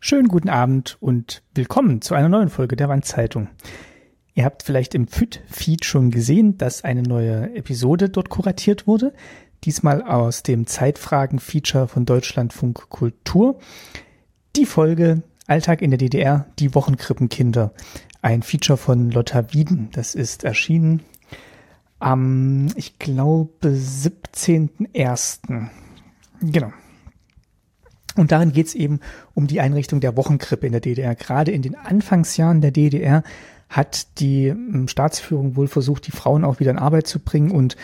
Schönen guten Abend und willkommen zu einer neuen Folge der Wandzeitung. Ihr habt vielleicht im FIT-Feed schon gesehen, dass eine neue Episode dort kuratiert wurde. Diesmal aus dem Zeitfragen-Feature von Deutschlandfunk Kultur. Die Folge Alltag in der DDR, die Wochenkrippenkinder. Ein Feature von Lotta Wieden. Das ist erschienen am, ich glaube, 17.01. Genau. Und darin geht es eben um die Einrichtung der Wochenkrippe in der DDR. Gerade in den Anfangsjahren der DDR hat die ähm, Staatsführung wohl versucht, die Frauen auch wieder in Arbeit zu bringen und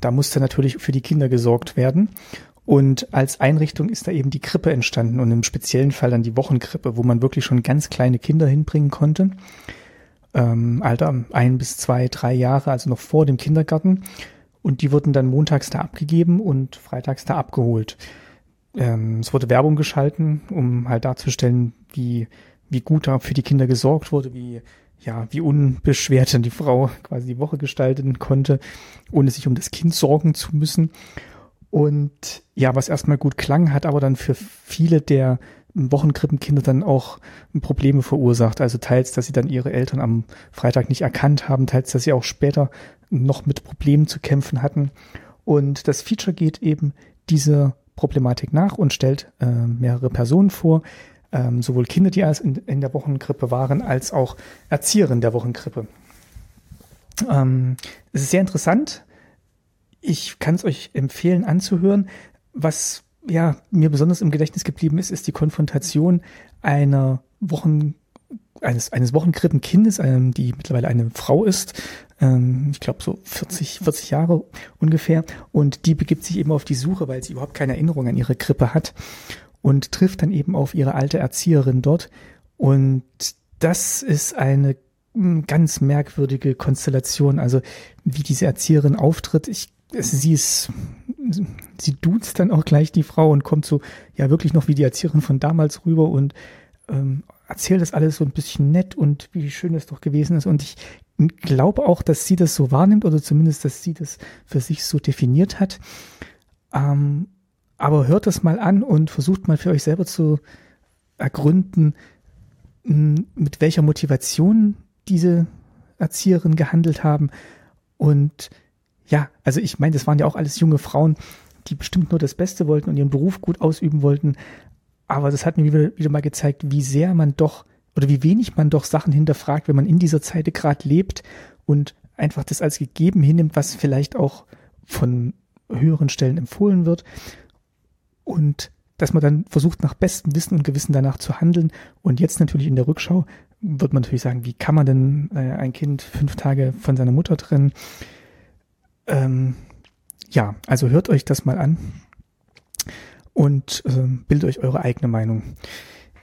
da musste natürlich für die Kinder gesorgt werden. Und als Einrichtung ist da eben die Krippe entstanden und im speziellen Fall dann die Wochenkrippe, wo man wirklich schon ganz kleine Kinder hinbringen konnte. Ähm, Alter ein bis zwei, drei Jahre, also noch vor dem Kindergarten. Und die wurden dann montags da abgegeben und freitags da abgeholt ähm, es wurde Werbung geschalten, um halt darzustellen, wie, wie gut da für die Kinder gesorgt wurde, wie, ja, wie unbeschwert dann die Frau quasi die Woche gestalten konnte, ohne sich um das Kind sorgen zu müssen. Und ja, was erstmal gut klang, hat aber dann für viele der Wochenkrippenkinder dann auch Probleme verursacht. Also teils, dass sie dann ihre Eltern am Freitag nicht erkannt haben, teils, dass sie auch später noch mit Problemen zu kämpfen hatten. Und das Feature geht eben diese Problematik nach und stellt äh, mehrere Personen vor, ähm, sowohl Kinder, die in, in, der Wochenkrippe waren, als auch Erzieherinnen der Wochenkrippe. Ähm, es ist sehr interessant. Ich kann es euch empfehlen anzuhören. Was ja mir besonders im Gedächtnis geblieben ist, ist die Konfrontation einer Wochen eines, eines Wochenkrippenkindes, ähm, die mittlerweile eine Frau ist, ähm, ich glaube so 40, 40 Jahre ungefähr, und die begibt sich eben auf die Suche, weil sie überhaupt keine Erinnerung an ihre Krippe hat und trifft dann eben auf ihre alte Erzieherin dort. Und das ist eine hm, ganz merkwürdige Konstellation, also wie diese Erzieherin auftritt. Ich, sie ist, sie duzt dann auch gleich die Frau und kommt so, ja wirklich noch wie die Erzieherin von damals rüber und ähm, erzählt das alles so ein bisschen nett und wie schön es doch gewesen ist. Und ich glaube auch, dass sie das so wahrnimmt oder zumindest, dass sie das für sich so definiert hat. Ähm, aber hört das mal an und versucht mal für euch selber zu ergründen, mit welcher Motivation diese Erzieherinnen gehandelt haben. Und ja, also ich meine, das waren ja auch alles junge Frauen, die bestimmt nur das Beste wollten und ihren Beruf gut ausüben wollten. Aber das hat mir wieder, wieder mal gezeigt, wie sehr man doch oder wie wenig man doch Sachen hinterfragt, wenn man in dieser Zeit gerade lebt und einfach das als gegeben hinnimmt, was vielleicht auch von höheren Stellen empfohlen wird. Und dass man dann versucht, nach bestem Wissen und Gewissen danach zu handeln. Und jetzt natürlich in der Rückschau wird man natürlich sagen, wie kann man denn äh, ein Kind fünf Tage von seiner Mutter trennen? Ähm, ja, also hört euch das mal an und äh, bildet euch eure eigene Meinung.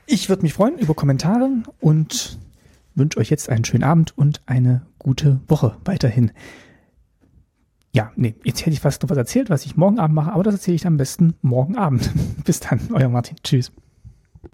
Ich würde mich freuen über Kommentare und wünsche euch jetzt einen schönen Abend und eine gute Woche weiterhin. Ja, nee, jetzt hätte ich fast noch was erzählt, was ich morgen Abend mache, aber das erzähle ich am besten morgen Abend. Bis dann, euer Martin. Tschüss.